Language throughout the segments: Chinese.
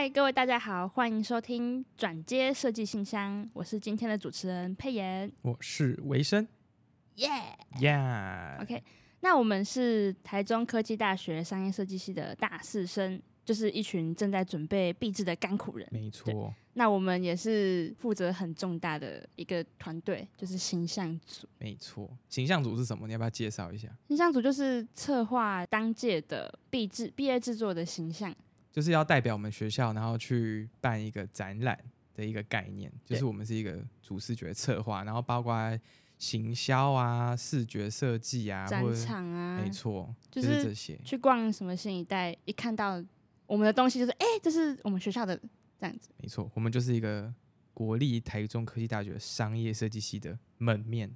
嗨，各位大家好，欢迎收听转接设计信箱，我是今天的主持人佩妍。我是维生，耶、耶 OK，那我们是台中科技大学商业设计系的大四生，就是一群正在准备毕制的甘苦人。没错，那我们也是负责很重大的一个团队，就是形象组。没错。形象组是什么？你要不要介绍一下？形象组就是策划当届的毕制毕业制作的形象。就是要代表我们学校，然后去办一个展览的一个概念，就是我们是一个主视觉策划，然后包括行销啊、视觉设计啊，展场啊，没错，就就是是这些。去逛什么新一代，一看到我们的东西，就是哎、这是我们学校的这样子。没错，我们就是一个国立台中科技大学商业设计系的门面。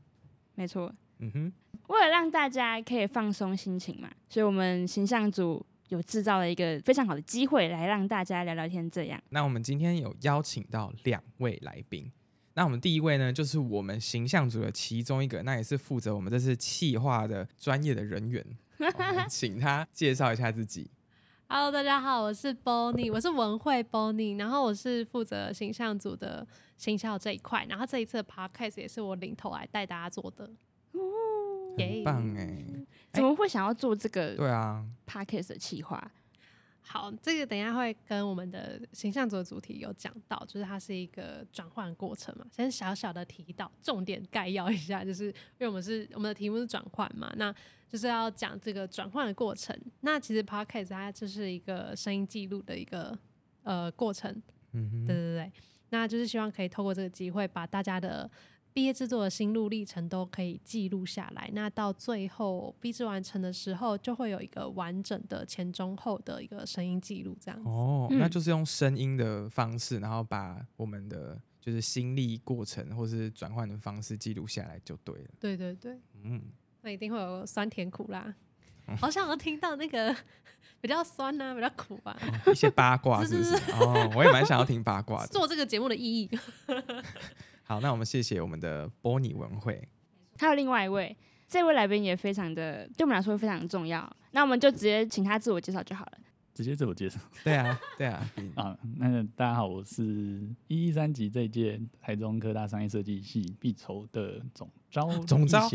没错，嗯哼，为了让大家可以放松心情嘛，所以我们形象组有制造了一个非常好的机会，来让大家聊聊天。这样，那我们今天有邀请到两位来宾。那我们第一位呢，就是我们形象组的其中一个，那也是负责我们这次企划的专业的人员。我们请他 介绍一下自己。Hello，大家好，我是 Bonnie，我是文慧 Bonnie，然后我是负责形象组的形象这一块，然后这一次的 Podcast 也是我领头来带大家做的。很棒哎，怎么会想要做这个对啊，podcast 的企划？好，这个等一下会跟我们的形象组的主题有讲到，就是它是一个转换过程嘛。先小小的提到，重点概要一下，就是因为我们是我们的题目是转换嘛，那就是要讲这个转换的过程。那其实 Podcast 它就是一个声音记录的一个呃过程，嗯哼，对对对，那就是希望可以透过这个机会，把大家的毕业制作的心路历程都可以记录下来。那到最后毕制完成的时候，就会有一个完整的前中后的一个声音记录，这样子。哦，嗯那就是用声音的方式，然后把我们的就是心力过程或是转换的方式记录下来就对了。对对对，嗯，那一定会有酸甜苦辣。好想要听到那个比较酸啊，比较苦啊，一些八卦 是不是？哦，我也蛮想要听八卦的。做这个节目的意义。好，那我们谢谢我们的波尼文慧。还有另外一位，这位来宾也非常的对我们来说非常重要。那我们就直接请他自我介绍就好了。直接自我介绍对啊，对啊，嗯啊，那大家好，我是一一三级这一届台中科大商业设计系必筹的总招总招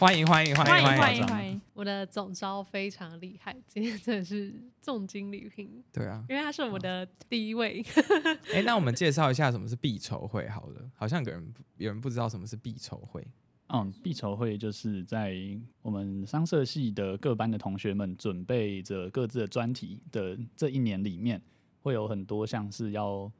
欢迎欢迎欢迎欢迎欢欢迎。欢迎！我的总招非常厉害，今天真的是重金礼聘，对啊，因为他是我们的第一位。哎，那我们介绍一下什么是必筹会好了。好像有人有人不知道什么是必筹会。嗯，必筹会就是在我们商社系的各班的同学们准备着各自的专题的这一年里面，会有很多像是要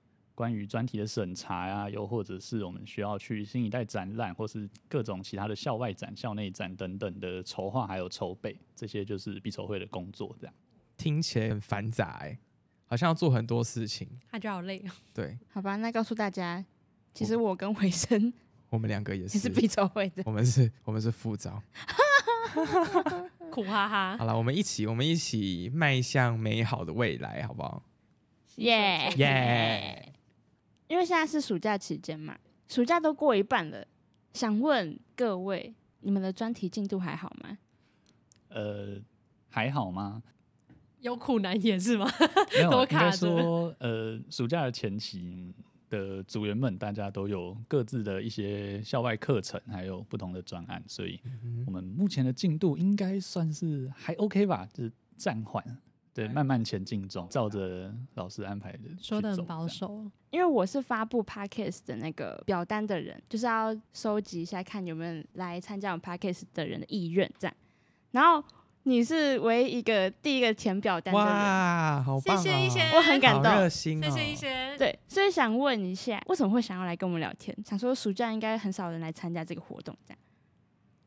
关于专题的审查呀、又或者是我们需要去新一代展览，或是各种其他的校外展、校内展等等的筹划还有筹备，这些就是必筹会的工作。这样，听起来很繁杂哎，好像要做很多事情。他就好累哦。对好吧，那告诉大家，其实我跟维生我们两个也是，也是必筹会的。我们是，我们是副招。苦哈哈。好了，我们一起，我们一起迈向美好的未来，好不好？耶耶！因为现在是暑假期间嘛，暑假都过一半了，想问各位，你们的专题进度还好吗？呃，还好吗？有苦难言是吗？没有，多应该说，呃，暑假的前期的组员们，大家都有各自的一些校外课程，还有不同的专案，所以嗯我们目前的进度应该算是还 OK 吧，就是暂缓，对，慢慢前进中，照着老师安排的去说的很。保守，因为我是发布 podcast 的那个表单的人，就是要收集一下看有没有人来参加我们 podcast 的人的意愿，这样。然后你是唯一一个第一个填表单的人，哇，好棒、哦！谢谢一些我很感动热动。心哦！谢谢一些。对，所以想问一下，为什么会想要来跟我们聊天？想说暑假应该很少人来参加这个活动，这样。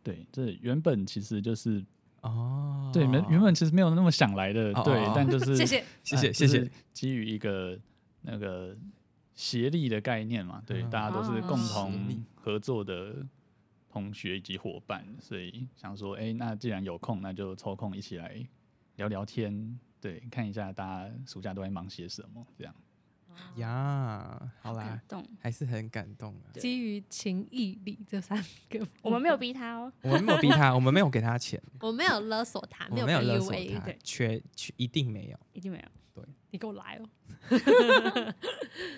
对，这原本其实就是哦，对原原本其实没有那么想来的，对哦哦哦，但就是谢谢。谢谢呃谢。谢是基于一个那个协力的概念嘛，对，嗯。大家都是共哦协力。同合作的同学以及伙伴，所以想说，哎、那既然有空，那就抽空一起来聊聊天，对，看一下大家暑假都在忙些什么，这样。呀，好啦感，动。还是很感动啊。基于情义理这三个，我们没有，逼他哦。我们没有逼他，我们没有给他钱，我没有勒索他，有没有勒索他对，缺缺一定没有。一定没有。对，你给我来哦。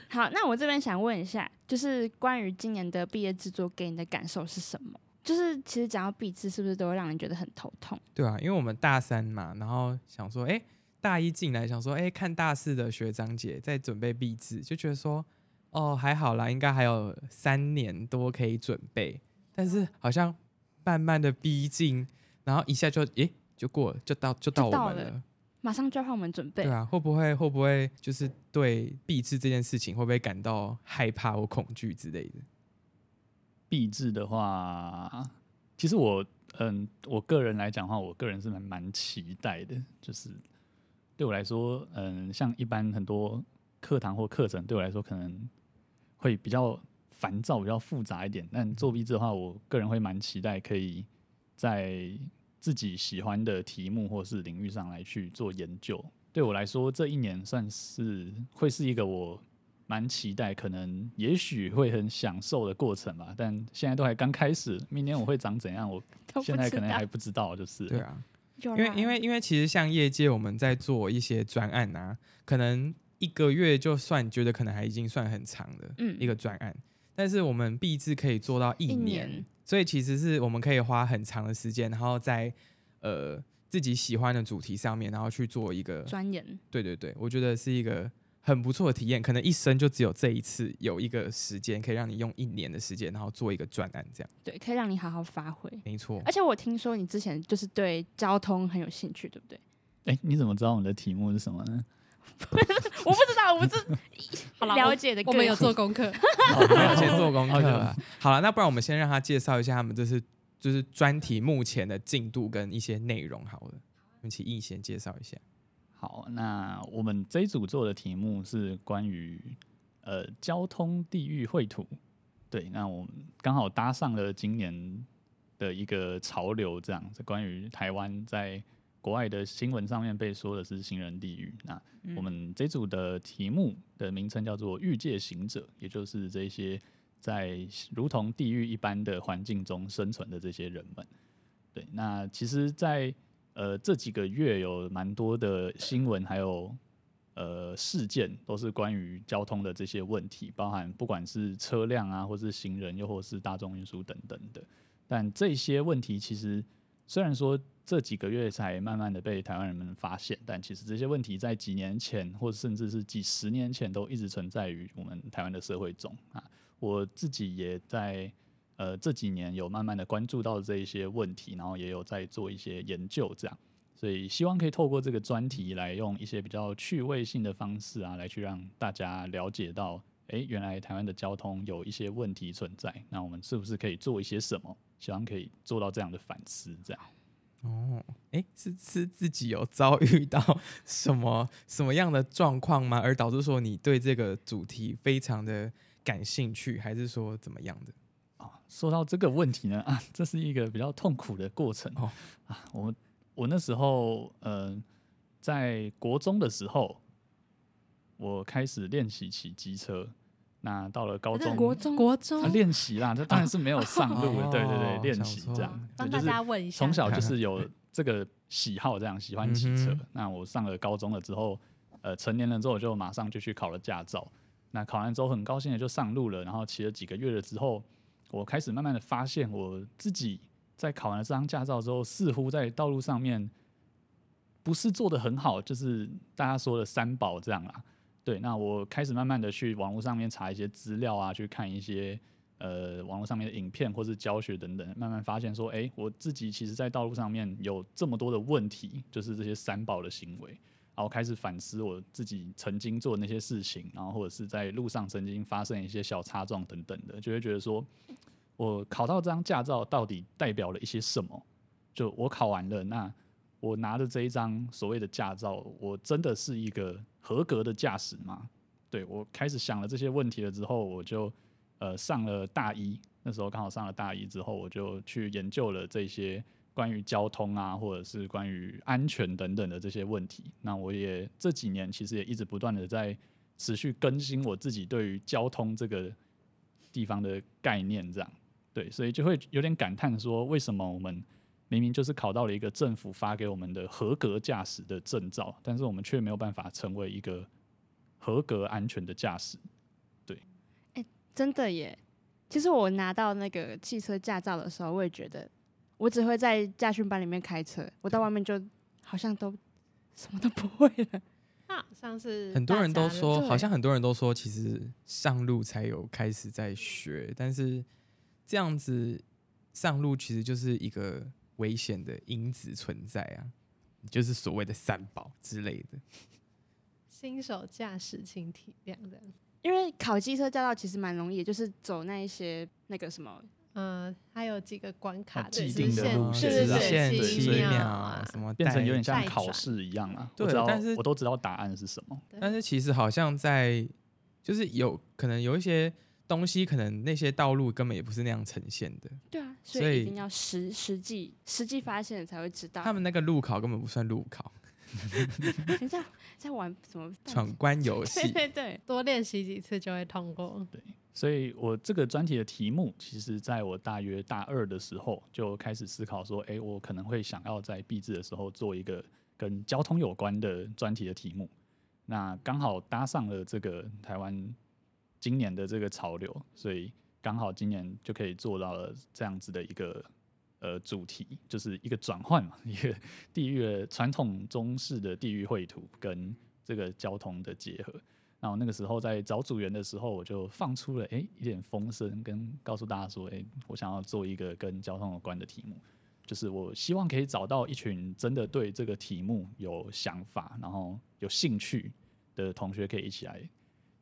好，那我这边想问一下，就是关于今年的毕业制作给你的感受是什么？就是其实讲到毕制，是不是都会让人觉得很头痛？对啊，因为我们大三嘛，然后想说，哎，大一进来想说，哎，看大四的学长姐在准备毕制，就觉得说，哦，还好啦，应该还有三年多可以准备，但是好像慢慢的逼近，然后一下就，诶，就过了，就到就到我们了。马上就要换我们准备，对啊，会不会会不会就是对毕制这件事情会不会感到害怕或恐惧之类的？毕制的话，其实我嗯，我个人来讲的话，我个人是蛮蛮期待的。就是对我来说，嗯，像一般很多课堂或课程，对我来说可能会比较烦躁、比较复杂一点。但做闭制的话，我个人会蛮期待可以在。自己喜欢的题目或是领域上来去做研究，对我来说，这一年算是会是一个我蛮期待，可能也许会很享受的过程吧。但现在都还刚开始，明年我会长怎样，我现在可能还不知道。就是对啊，因为因为因为其实像业界我们在做一些专案啊，可能一个月就算觉得可能还已经算很长的一个专案，但是我们毕制可以做到一年。所以其实是我们可以花很长的时间，然后在呃自己喜欢的主题上面，然后去做一个钻研。对对对，我觉得是一个很不错的体验。可能一生就只有这一次，有一个时间可以让你用一年的时间，然后做一个专案，这样。对，可以让你好好发挥。没错。而且我听说你之前就是对交通很有兴趣，对不对？哎，你怎么知道我们的题目是什么呢？我不知道，我不是 了解的。我们有做功课，没有先做功课。好了，那不然我们先让他介绍一下他们这是就是专题目前的进度跟一些内容。好了，我们请易先介绍一下。好，那我们这一组做的题目是关于呃交通地域绘图。对，那我们刚好搭上了今年的一个潮流，这样是关于台湾在。国外的新闻上面被说的是行人地狱，那我们这组的题目的名称叫做欲界行者，也就是这些在如同地狱一般的环境中生存的这些人们。对，那其实，在呃这几个月有蛮多的新闻，还有呃事件，都是关于交通的这些问题，包含不管是车辆啊，或是行人，又或是大众运输等等的。但这些问题其实虽然说。这几个月才慢慢的被台湾人们发现，但其实这些问题在几年前，或甚至是几十年前，都一直存在于我们台湾的社会中啊。我自己也在呃这几年有慢慢的关注到这一些问题，然后也有在做一些研究，这样，所以希望可以透过这个专题来用一些比较趣味性的方式啊，来去让大家了解到，哎，原来台湾的交通有一些问题存在，那我们是不是可以做一些什么？希望可以做到这样的反思，这样。哦，哎，是是自己有遭遇到 什么什么样的状况吗？而导致说你对这个主题非常的感兴趣，还是说怎么样的？啊，说到这个问题呢，啊，这是一个比较痛苦的过程哦。啊，我我那时候，呃，在国中的时候，我开始练习骑机车。那到了高中，国中国中练习啦，这当然是没有上路的，对对对，练习这样。帮大家问一下，从小就是有这个喜好，这样喜欢骑车。那我上了高中了之后，呃，成年了之后，我就马上就去考了驾照。那考完之后，很高兴的就上路了。然后骑了几个月了之后，我开始慢慢的发现，我自己在考完了这张驾照之后，似乎在道路上面不是做的很好，就是大家说的三宝这样啦。对，那我开始慢慢的去网络上面查一些资料啊，去看一些呃网络上面的影片或是教学等等，慢慢发现说，哎，我自己其实在道路上面有这么多的问题，就是这些三宝的行为，然后开始反思我自己曾经做那些事情，然后或者是在路上曾经发生一些小擦撞等等的，就会觉得说，我考到这张驾照到底代表了一些什么？就我考完了那。我拿着这一张所谓的驾照，我真的是一个合格的驾驶吗？对我开始想了这些问题了之后，我就呃上了大一，那时候刚好上了大一之后，我就去研究了这些关于交通啊，或者是关于安全等等的这些问题。那我也这几年其实也一直不断的在持续更新我自己对于交通这个地方的概念，这样对，所以就会有点感叹说，为什么我们明明就是考到了一个政府发给我们的合格驾驶的证照，但是我们却没有办法成为一个合格安全的驾驶。对，哎真的耶。其实我拿到那个汽车驾照的时候，我也觉得我只会在驾训班里面开车，我到外面就好像都什么都不会了。那好像是很多人都说，好像很多人都说，其实上路才有开始在学，但是这样子上路其实就是一个危险的因子存在啊，就是所谓的三宝之类的。新手驾驶请体谅这样。因为考机车驾照其实蛮容易，就是走那一些那个什么，嗯，还有几个关卡哦既直定的线路线对对对秒秒啊什么变成有点像考试一样啊。对但是我都知道答案是什么。但是其实好像在，就是有可能有一些东西，可能那些道路根本也不是那样呈现的。对啊，所所以以一定要实实际实际发现才会知道。他们那个路考根本不算路考，你在在玩什么闯关游戏。对对，多练习几次就会通过。所以我这个专题的题目，其实在我大约大二的时候就开始思考说，诶，我可能会想要在毕制的时候做一个跟交通有关的专题的题目。那刚好搭上了这个台湾今年的这个潮流，所以刚好今年就可以做到了这样子的一个呃主题，就是一个转换嘛，一个地域传统中式的地域绘图跟这个交通的结合。然后那个时候在找组员的时候，我就放出了诶一点风声，跟告诉大家说，诶，我想要做一个跟交通有关的题目，就是我希望可以找到一群真的对这个题目有想法，然后有兴趣的同学，可以一起来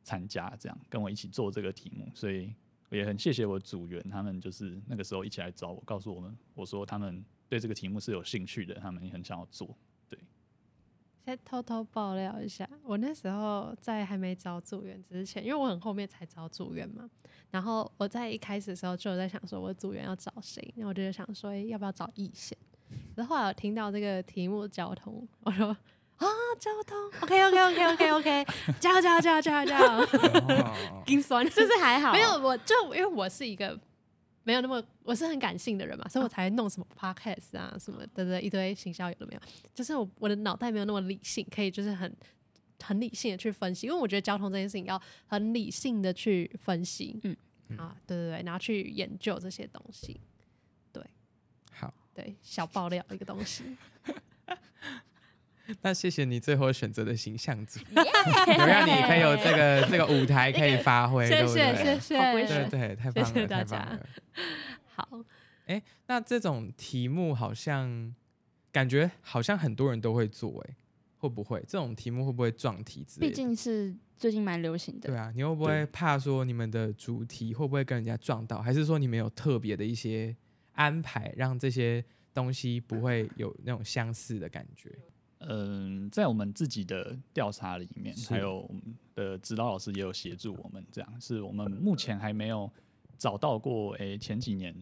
参加，这样跟我一起做这个题目。所以我也很谢谢我组员，他们就是那个时候一起来找我，告诉我们，我说他们对这个题目是有兴趣的，他们也很想要做。先偷偷爆料一下，我那时候在还没找组员之前，因为我很后面才找组员嘛，然后我在一开始的时候就有在想说，我的组员要找谁，然后我就想说，诶要不要找易贤？然后后来我听到这个题目交通，我说啊，交通，OK OK OK OK OK，加油加油加油加油加油，哦 心酸，是不是还好？没有，我就因为我是一个没有那么，我是很感性的人嘛，所以我才弄什么 podcast 啊什么的的一堆行销有的没有，就是我我的脑袋没有那么理性，可以就是很很理性的去分析，因为我觉得交通这件事情要很理性的去分析，嗯。啊，对对对，然后去研究这些东西，对。好，对，小爆料一个东西，那谢谢你最后选择的形象组，有让你可以有这个 这个舞台可以发挥，对谢？谢谢谢，对对，太棒了，太棒了。好，哎那这种题目好像感觉好像很多人都会做，哎，会不会这种题目会不会撞题之类毕？竟是最近蛮流行的。对啊，你会不会怕说你们的主题会不会跟人家撞到，还是说你们有特别的一些安排，让这些东西不会有那种相似的感觉？嗯，在我们自己的调查里面，还有我们的指导老师也有协助我们，这样是我们目前还没有找到过。诶、前几年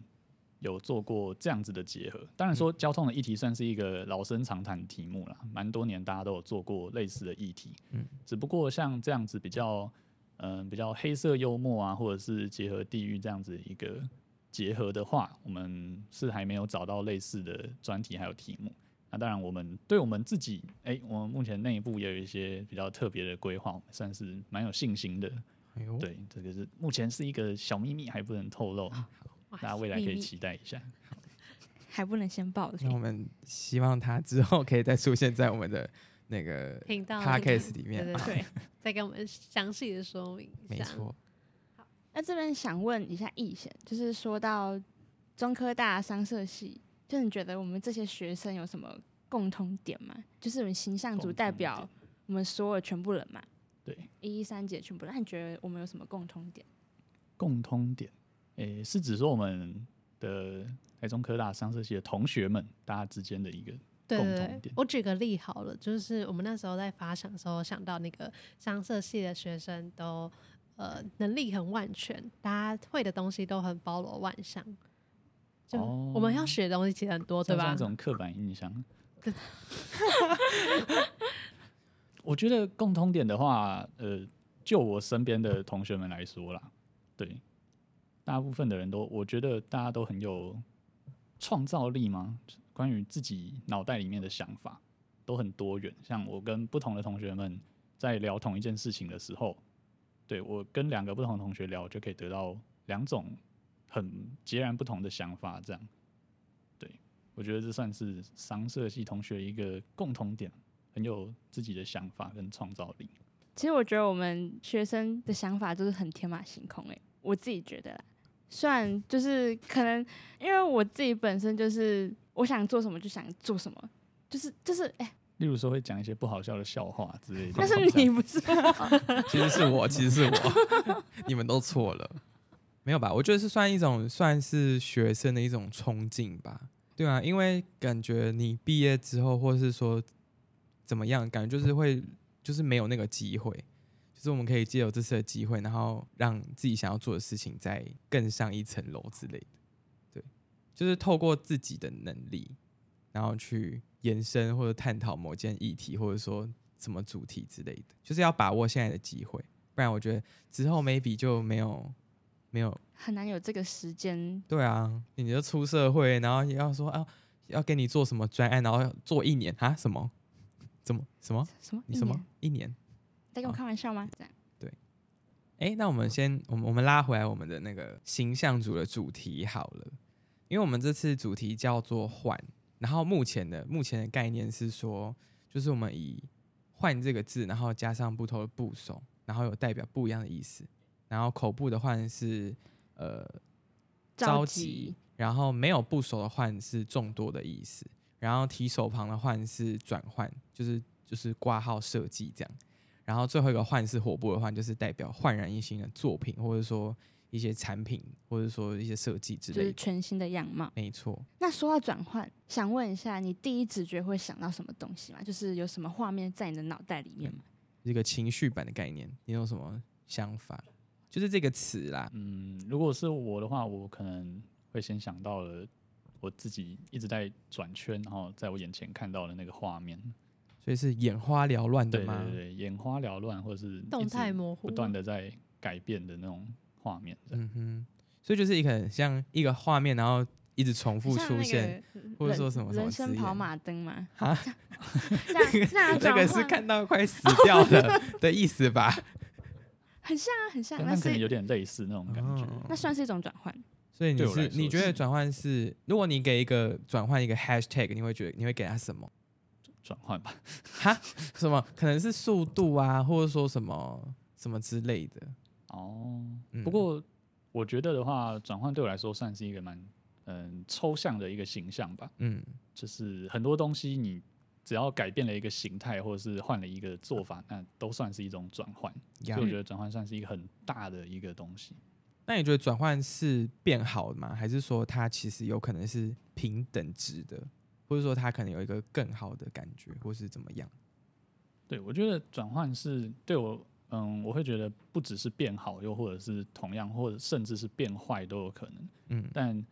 有做过这样子的结合。当然说，交通的议题算是一个老生常谈的题目啦，蛮多年大家都有做过类似的议题。嗯，只不过像这样子比较，嗯、比较黑色幽默啊，或者是结合地域这样子一个结合的话，我们是还没有找到类似的专题还有题目。那当然，我们对我们自己，哎、我们目前内部也有一些比较特别的规划，我们算是蛮有信心的。对，这个是目前是一个小秘密，还不能透露，哇大家未来可以期待一下。还不能先报的。那我们希望他之后可以再出现在我们的那个频道 podcast 里面。对对，再跟我们详细的说明一下。没错，那这边想问一下易贤，就是说到中科大商社系，就你觉得我们这些学生有什么共通点吗？就是我们形象组代表我们所有全部人嘛，对，一一三节全部人。那你觉得我们有什么共通点？共通点，诶、是指说我们的台中科大商社系的同学们，大家之间的一个对对对共同点，我举个例好了，就是我们那时候在发想的时候，想到那个商社系的学生都呃能力很万全，大家会的东西都很包罗万象。我们要学的东西其实很多，对吧这？种刻板印象。我觉得共通点的话，呃，就我身边的同学们来说啦，对，大部分的人都，我觉得大家都很有创造力吗？关于自己脑袋里面的想法都很多元。像我跟不同的同学们在聊同一件事情的时候，对我跟两个不同的同学聊，就可以得到两种很截然不同的想法。这样，对我觉得这算是商社系同学一个共同点，很有自己的想法跟创造力。其实我觉得我们学生的想法都是很天马行空诶、我自己觉得啦。虽然就是可能因为我自己本身就是我想做什么就想做什么，就是就是哎、例如说会讲一些不好笑的笑话之类的。但是你不是，其实是我，其实是我，你们都错了，没有吧？我觉得是算一种，算是学生的一种冲劲吧，对啊，因为感觉你毕业之后，或是说怎么样，感觉就是会，就是没有那个机会，就是我们可以借由这次的机会，然后让自己想要做的事情再更上一层楼之类的，对，就是透过自己的能力，然后去延伸或者探讨某件议题，或者说什么主题之类的，就是要把握现在的机会，不然我觉得之后 maybe 就没有没有。很难有这个时间。对啊，你就出社会，然后要说啊要给你做什么专案，然后要做一年啊什么？怎么？什么？什么？你什么？一年？在跟我开玩笑吗？这样。哎，那我们先我们我们拉回来我们的那个形象组的主题好了，因为我们这次主题叫做换，然后目前的目前的概念是说，就是我们以换这个字，然后加上不同的部首，然后有代表不一样的意思，然后口部的换是呃着急，然后没有部首的换是众多的意思，然后提手旁的换是转换，就是就是挂号设计这样。然后最后一个换是火部的换，就是代表焕然一新的作品，或者说一些产品，或者说一些设计之就是类的。全新的样貌。没错，那说到转换，想问一下，你第一直觉会想到什么东西吗？就是有什么画面在你的脑袋里面吗？一个情绪版的概念，你有什么想法？就是这个词啦，嗯，如果是我的话，我可能会先想到了我自己一直在转圈，然后在我眼前看到的那个画面。所以是眼花缭乱的对吗？对对，眼花缭乱，或者是一动态模糊不断的在改变的那种画面。嗯哼，所以就是一个很像一个画面，然后一直重复出现。或者人说什么什么人生跑马灯嘛？啊，这个是看到快死掉了的意思吧？很像啊，很像。跟那可能有点类似那种感觉。哦那算是一种转换。所以你是你觉得转换是，如果你给一个转换一个 hashtag，你会觉得你会给他什么？转换吧，哈？什么？可能是速度啊，或者说什么什么之类的。哦，嗯不过我觉得的话，转换对我来说算是一个蛮嗯抽象的一个形象吧。嗯，就是很多东西你只要改变了一个形态，或者是换了一个做法，那都算是一种转换。所呀以我觉得转换算是一个很大的一个东西。那你觉得转换是变好吗？还是说它其实有可能是平等值的，或者说它可能有一个更好的感觉，或是怎么样？对我觉得转换是对我，嗯，我会觉得不只是变好，又或者是同样，或者甚至是变坏都有可能。嗯，但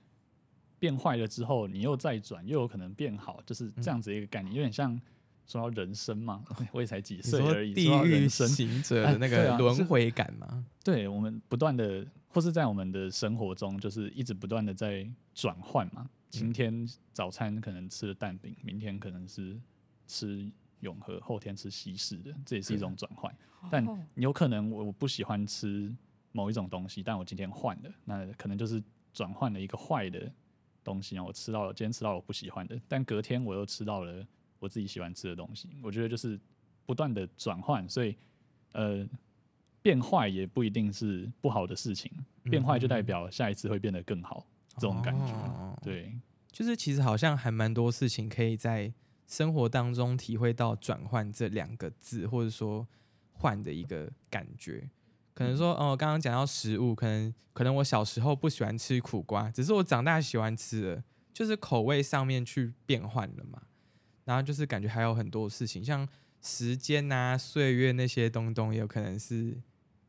变坏了之后，你又再转，又有可能变好，就是这样子一个概念，有点像说到人生嘛。我也才几岁而已，地狱人生，行者的那个轮回感嘛？对我们不断的，或是在我们的生活中，就是一直不断的在转换嘛。今天早餐可能吃了蛋饼，明天可能是吃永和，后天吃西式的，这也是一种转换。但有可能我我不喜欢吃某一种东西，但我今天换了，那可能就是转换了一个坏的东西啊。我吃到了，今天吃到了我不喜欢的，但隔天我又吃到了我自己喜欢吃的东西。我觉得就是不断的转换，所以呃，变坏也不一定是不好的事情，变坏就代表下一次会变得更好，这种感觉。哦对，就是其实好像还蛮多事情可以在生活当中体会到转换这两个字，或者说换的一个感觉。可能说，哦，刚刚讲到食物，可能可能我小时候不喜欢吃苦瓜，只是我长大喜欢吃了，就是口味上面去变换了嘛。然后就是感觉还有很多事情，像时间啊、岁月那些东东，也有可能是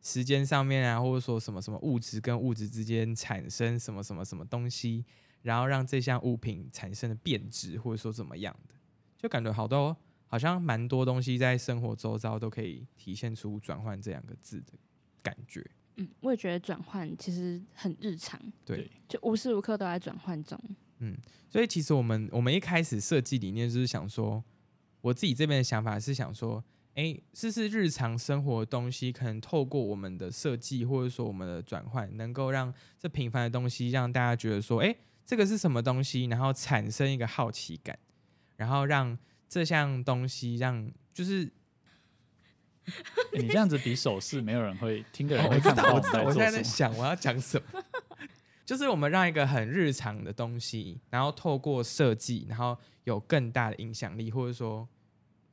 时间上面啊，或者说什么什么物质跟物质之间产生什么什么什么东西，然后让这项物品产生了变质，或者说怎么样的，就感觉好多好像蛮多东西在生活周遭都可以体现出转换这两个字的感觉。嗯，我也觉得转换其实很日常，对对，就无时无刻都在转换中。嗯所以其实我们我们一开始设计理念就是想说，我自己这边的想法是想说，哎，试试日常生活的东西，可能透过我们的设计或者说我们的转换，能够让这平凡的东西让大家觉得说，哎，这个是什么东西，然后产生一个好奇感，然后让这项东西让就是欸 你这样子比手势，没有人会听的人会看不到我知道，我在做什么。现在在想我要讲什么，就是我们让一个很日常的东西，然后透过设计，然后有更大的影响力，或者说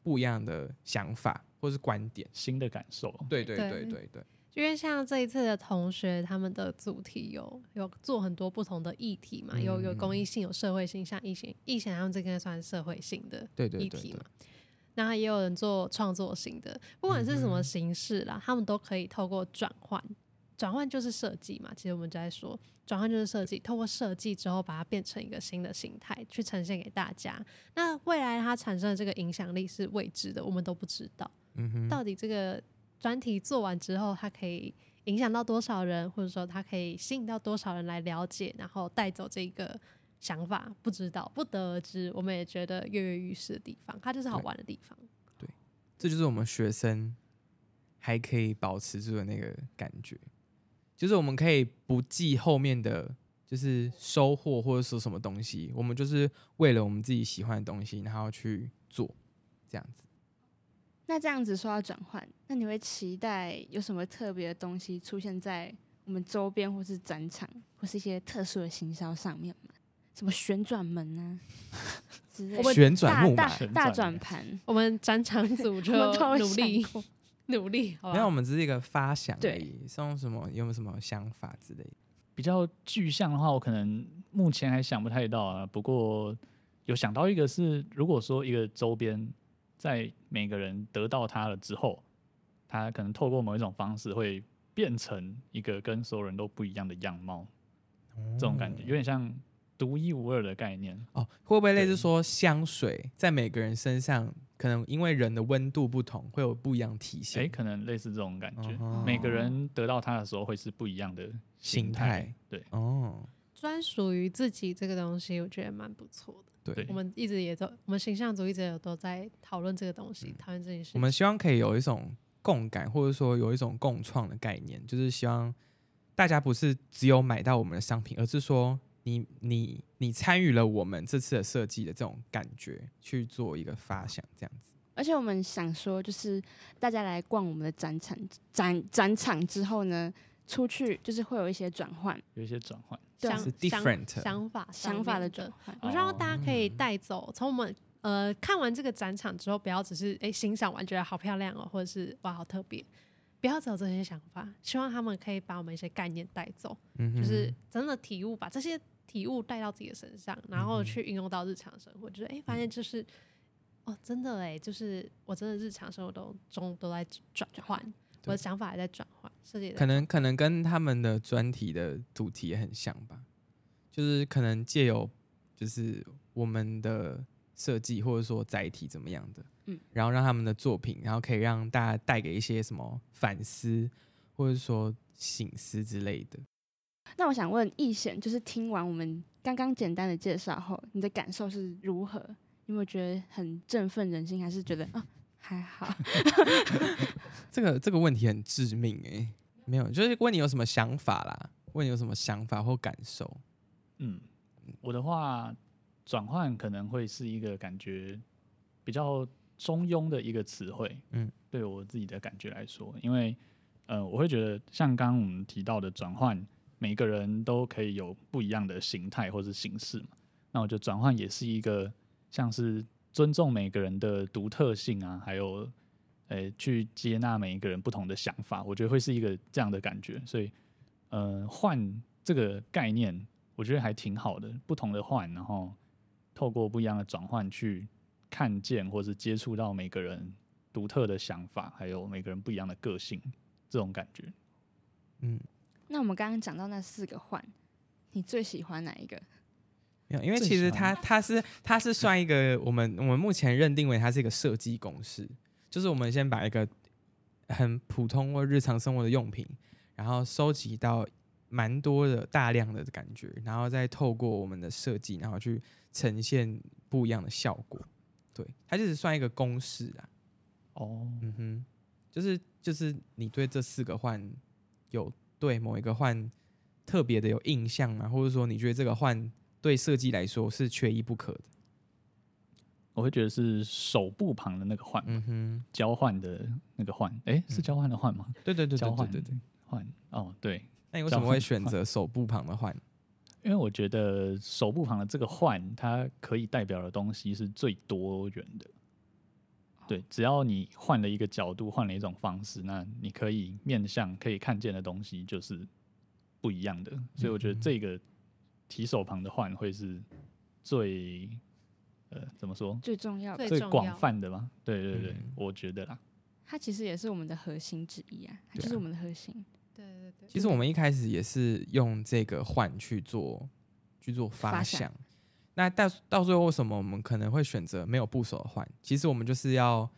不一样的想法或是观点。新的感受，对对对对对对，因为像这一次的同学，他们的主题有有做很多不同的议题嘛，有有公益性，有社会性，像疫情疫情他们这个算社会性的议题嘛。那也有人做创作型的，不管是什么形式啦，他们都可以透过转换，转换就是设计嘛。其实我们就在说，转换就是设计，透过设计之后把它变成一个新的形态，去呈现给大家。那未来它产生的这个影响力是未知的，我们都不知道。嗯哼，到底这个专题做完之后，它可以影响到多少人，或者说它可以吸引到多少人来了解，然后带走这个想法，不知道，不得而知。我们也觉得跃跃欲试的地方，它就是好玩的地方。对这就是我们学生还可以保持住的那个感觉，就是我们可以不计后面的就是收获或者说什么东西，我们就是为了我们自己喜欢的东西，然后去做这样子。那这样子说到转换，那你会期待有什么特别的东西出现在我们周边，或是展场，或是一些特殊的行销上面吗？什么旋转门啊之类的，旋转木马大大大转转盘，我们展场组 就我们努力努力，好没有，我？们只是一个发想而对已，是用什么有没有什么想法之类的？比较具象的话，我可能目前还想不太到啊。不过有想到一个是，如果说一个周边在每个人得到它了之后，它可能透过某一种方式会变成一个跟所有人都不一样的样貌，这种感觉有点像独一无二的概念。哦，会不会类似对说香水在每个人身上，可能因为人的温度不同，会有不一样的体诶，现？可能类似这种感觉。哦每个人得到它的时候会是不一样的形态态。对，哦，专属于自己这个东西，我觉得蛮不错的。对对我们一直也都，我们形象组一直有都在讨论这个东西，讨论这件事情。我们希望可以有一种共感，或者说有一种共创的概念，就是希望大家不是只有买到我们的商品，而是说你你你参与了我们这次的设计的这种感觉，去做一个发想，这样子。而且我们想说，就是大家来逛我们的展场展展场之后呢，出去就是会有一些转换有一些转换。对是 different 想想法想法的转换。我希望大家可以哦带走，从我们呃看完这个展场之后，不要只是哎欣赏完觉得好漂亮哦，或者是哇好特别，不要只有这些想法。希望他们可以把我们一些概念带走，嗯，就是真的体悟，把这些体悟带到自己的身上，然嗯后去运用到日常生活。就是哎，发现就是哦，真的哎，就是我真的日常生活都中都在转换，我的想法也在转换，设计可能可能跟他们的专题的主题也很像吧，就是可能借由就是我们的设计或者说载体怎么样的，嗯然后让他们的作品，然后可以让大家带给一些什么反思或者说醒思之类的。那我想问易贤，就是听完我们刚刚简单的介绍后，你的感受是如何？有没有觉得很振奋人心，还是觉得啊还好？这个这个问题很致命诶、没有，就是问你有什么想法啦，问你有什么想法或感受。嗯，我的话，转换可能会是一个感觉比较中庸的一个词汇。嗯，对我自己的感觉来说，因为呃，我会觉得像刚刚我们提到的转换，每个人都可以有不一样的形态或是形式嘛。那我觉得转换也是一个像是尊重每个人的独特性啊，还有呃去接纳每一个人不同的想法，我觉得会是一个这样的感觉。所以呃，换这个概念，我觉得还挺好的。不同的换，然后透过不一样的转换去看见或是接触到每个人独特的想法，还有每个人不一样的个性，这种感觉。嗯，那我们刚刚讲到那四个换，你最喜欢哪一个？没有，因为其实它它是它是算一个我们我们目前认定为它是一个设计公式，就是我们先把一个很普通或日常生活的用品，然后收集到蛮多的大量的感觉，然后再透过我们的设计，然后去呈现不一样的效果。对，它就是算一个公式啊。哦，嗯哼，就是就是你对这四个换有对某一个换特别的有印象吗？或者说你觉得这个换对设计来说是缺一不可的？我会觉得是手部旁的那个换，嗯哼，交换的那个换，哎、是交换的换吗？对对对对交换对对对。换哦，对，那你为什么会选择手部旁的换？因为我觉得手部旁的这个换，它可以代表的东西是最多元的。对，只要你换了一个角度，换了一种方式，那你可以面向可以看见的东西就是不一样的。所以我觉得这个提手旁的换会是最呃怎么说最重要的，最广泛的吧？对对对，嗯我觉得啦。它其实也是我们的核心之一啊，就是我们的核心。对对对，其实我们一开始也是用这个换去做去做发想。那到到最后，为什么我们可能会选择没有部首的换？其实我们就是要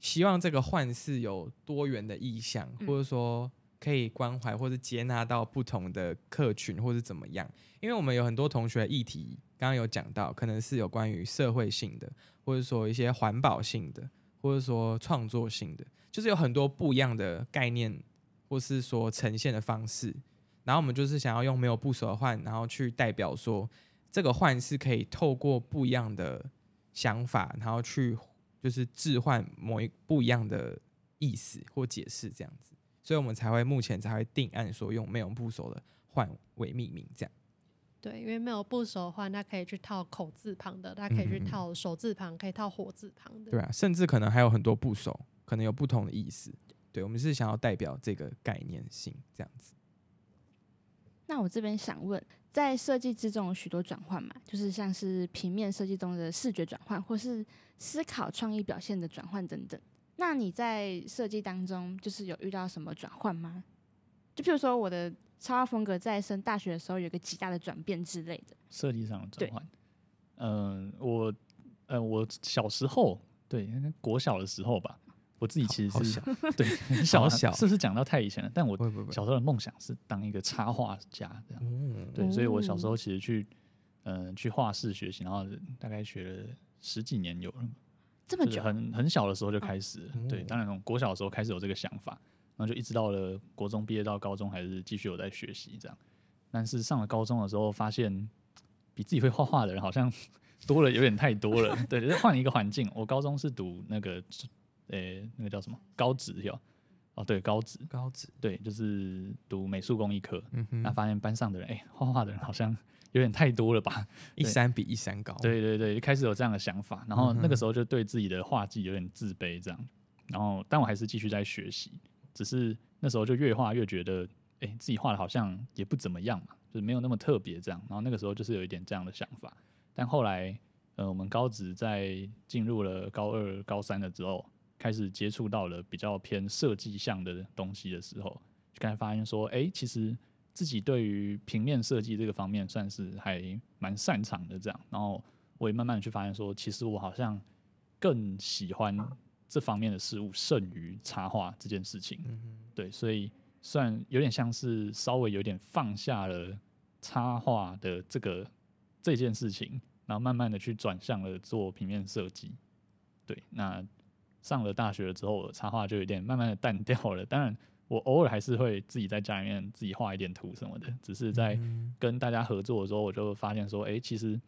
希望这个换是有多元的意向，嗯或者说可以关怀或者接纳到不同的客群，或是怎么样。因为我们有很多同学议题，刚刚有讲到，可能是有关于社会性的，或者说一些环保性的，或者说创作性的，就是有很多不一样的概念，或是说呈现的方式。然后我们就是想要用没有部首的换，然后去代表说这个换是可以透过不一样的想法，然后去就是置换某一不一样的意思或解释这样子，所以我们才会目前才会定案说用没有部首的换为命名这样。对，因为没有部首的话，它可以去套口字旁的，它可以去套手字旁，可以套火字旁的。对啊，甚至可能还有很多部首，可能有不同的意思。对，我们是想要代表这个概念性这样子。那我这边想问，在设计之中有许多转换嘛，就是像是平面设计中的视觉转换，或是思考创意表现的转换等等。那你在设计当中，就是有遇到什么转换吗？就譬如说，我的插画风格在升大学的时候有一个极大的转变之类的。设计上的转换。嗯、我呃，我小时候对国小的时候吧，我自己其实是想 对 很小小是不是讲到太以前了？但我小时候的梦想是当一个插画家，这样哦，对，所以我小时哦候其实去嗯、呃去画室学习，然后大概学了十几年有了，这么久，很很小的时候就开始了。对，哦当然从国小的时候开始有这个想法，然后就一直到了国中毕业到高中，还是继续有在学习这样。但是上了高中的时候，发现比自己会画画的人好像 多了，有点太多了。对，就是换一个环境。我高中是读那个，呃、那个叫什么高职哟？哦，对，高职，高职，对，就是读美术工艺科。嗯那，发现班上的人，哎、画画的人好像有点太多了吧？一山比一山高。对对对，就开始有这样的想法，然后那个时候就对自己的画技有点自卑，这样，然后但我还是继续在学习，只是那时候就越画越觉得，哎、自己画的好像也不怎么样嘛，就是没有那么特别这样，然后那个时候就是有一点这样的想法，但后来，呃，我们高职在进入了高二、高三了之后，开始接触到了比较偏设计项的东西的时候，就开始发现说，哎、其实自己对于平面设计这个方面算是还蛮擅长的，这样，然后我也慢慢的去发现说，其实我好像更喜欢这方面的事物胜于插画这件事情。嗯，对，所以算有点像是稍微有点放下了插画的这个这件事情，然后慢慢的去转向了做平面设计。对，那上了大学了之后，我插画就有点慢慢的淡掉了。当然，我偶尔还是会自己在家里面自己画一点图什么的，只是在嗯。跟大家合作的时候，我就发现说，哎、其实，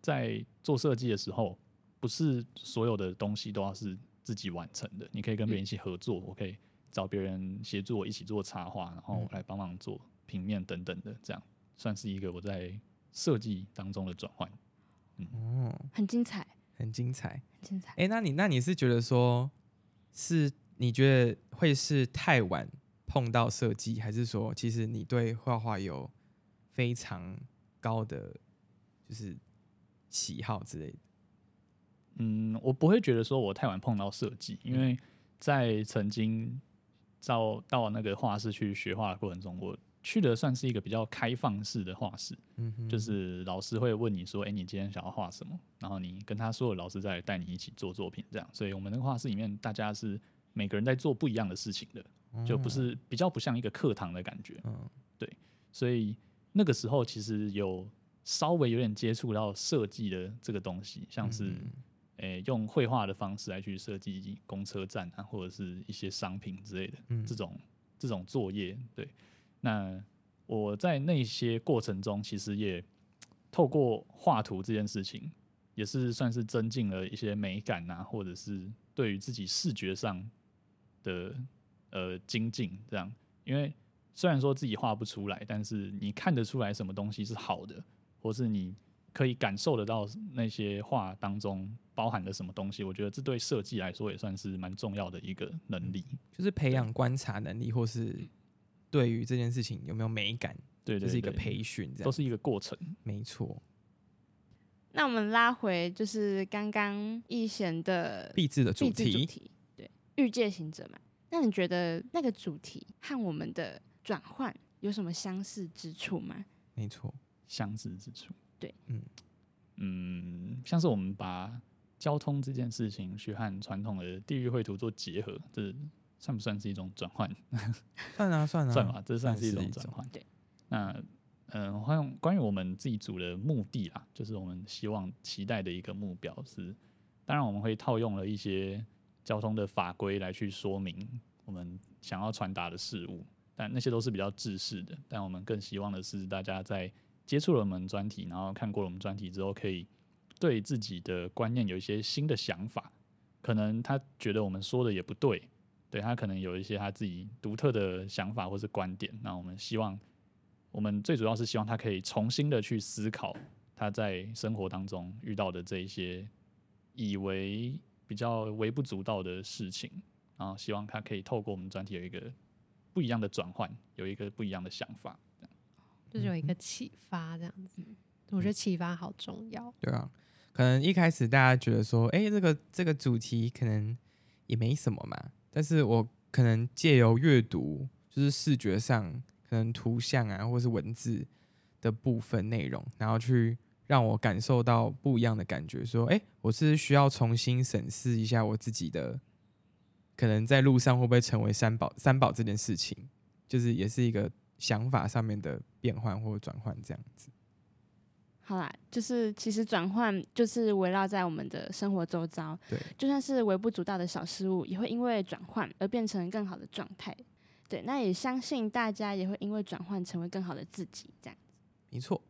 在做设计的时候，不是所有的东西都要是自己完成的，你可以跟别人一起合作，我可以找别人协助我一起做插画，然后我来帮忙做平面等等的，这样算是一个我在设计当中的转换。嗯，很精彩，很精彩。很精彩。哎、那你那你是觉得说，是你觉得会是太晚碰到设计，还是说其实你对画画有非常高的就是喜好之类的？嗯，我不会觉得说我太晚碰到设计，因为在曾经到到那个画室去学画的过程中，我去的算是一个比较开放式的画室，就是老师会问你说，哎、你今天想要画什么？然后你跟他说，老师再带你一起做作品，这样。所以我们那个画室里面，大家是每个人在做不一样的事情的，就不是比较不像一个课堂的感觉。嗯所以那个时候其实有稍微有点接触到设计的这个东西，像是嗯诶、用绘画的方式来去设计公车站啊，或者是一些商品之类的，嗯这种这种作业。对，那我在那些过程中，其实也透过画图这件事情，也是算是增进了一些美感啊，或者是对于自己视觉上的呃精进。这样，因为虽然说自己画不出来，但是你看得出来什么东西是好的，或是你可以感受得到那些画当中包含了什么东西。我觉得这对设计来说也算是蛮重要的一个能力。就是培养观察能力，或是对于这件事情有没有美感，对对就是一个培训，这样都是一个过程。没错。那我们拉回就是刚刚易贤的壁纸的主题，对，欲界行者嘛。那你觉得那个主题和我们的转换有什么相似之处吗？没错，相似之处。对，嗯嗯，像是我们把交通这件事情去和传统的地域绘图做结合，这算不算是一种转换？算 啊算啊，算吧，这算是一种种转换。对，那嗯，关关于我们自己组的目的啦，就是我们希望期待的一个目标是，当然我们会套用了一些交通的法规来去说明我们想要传达的事物，但那些都是比较制式的。但我们更希望的是，大家在接触了我们专题，然后看过了我们专题之后，可以对自己的观念有一些新的想法。可能他觉得我们说的也不对，对他可能有一些他自己独特的想法或是观点。那我们希望，我们最主要是希望他可以重新的去思考他在生活当中遇到的这一些以为比较微不足道的事情，然后希望他可以透过我们专题有一个不一样的转换，有一个不一样的想法。这样就是有一个启发这样子。我觉得启发好重要。对啊，可能一开始大家觉得说，哎、这个这个主题可能也没什么嘛，但是我可能借由阅读，就是视觉上可能图像啊，或是文字的部分内容，然后去让我感受到不一样的感觉，说，哎、我是需要重新审视一下我自己的，可能在路上会不会成为三宝三宝这件事情，就是也是一个想法上面的变换或转换这样子。好啦，就是其实转换就是围绕在我们的生活周遭，对，就算是微不足道的小事物，也会因为转换而变成更好的状态。对，那也相信大家也会因为转换成为更好的自己，这样子。没错，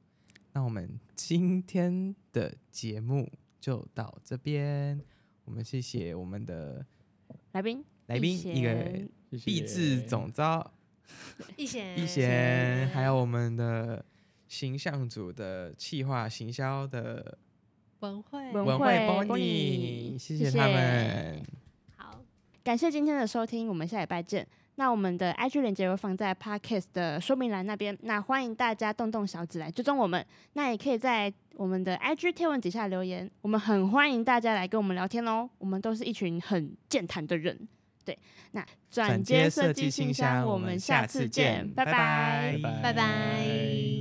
那我们今天的节目就到这边。我们谢谢我们的来宾，来宾，一个贤谢谢毕志总招一贤一贤，还有我们的形象组的企划行销的文慧文文慧慧 Bonnie，Bonnie，谢谢谢他们。好，感谢今天的收听，我们下礼拜见。那我们的 IG 链接会放在 Podcast 的说明栏那边，那欢迎大家动动小指来追踪我们。那也可以在我们的 IG 贴文底下留言，我们很欢迎大家来跟我们聊天哦。我们都是一群很健谈的人。对，那转接设计信箱，我们下次见，拜拜拜拜拜拜。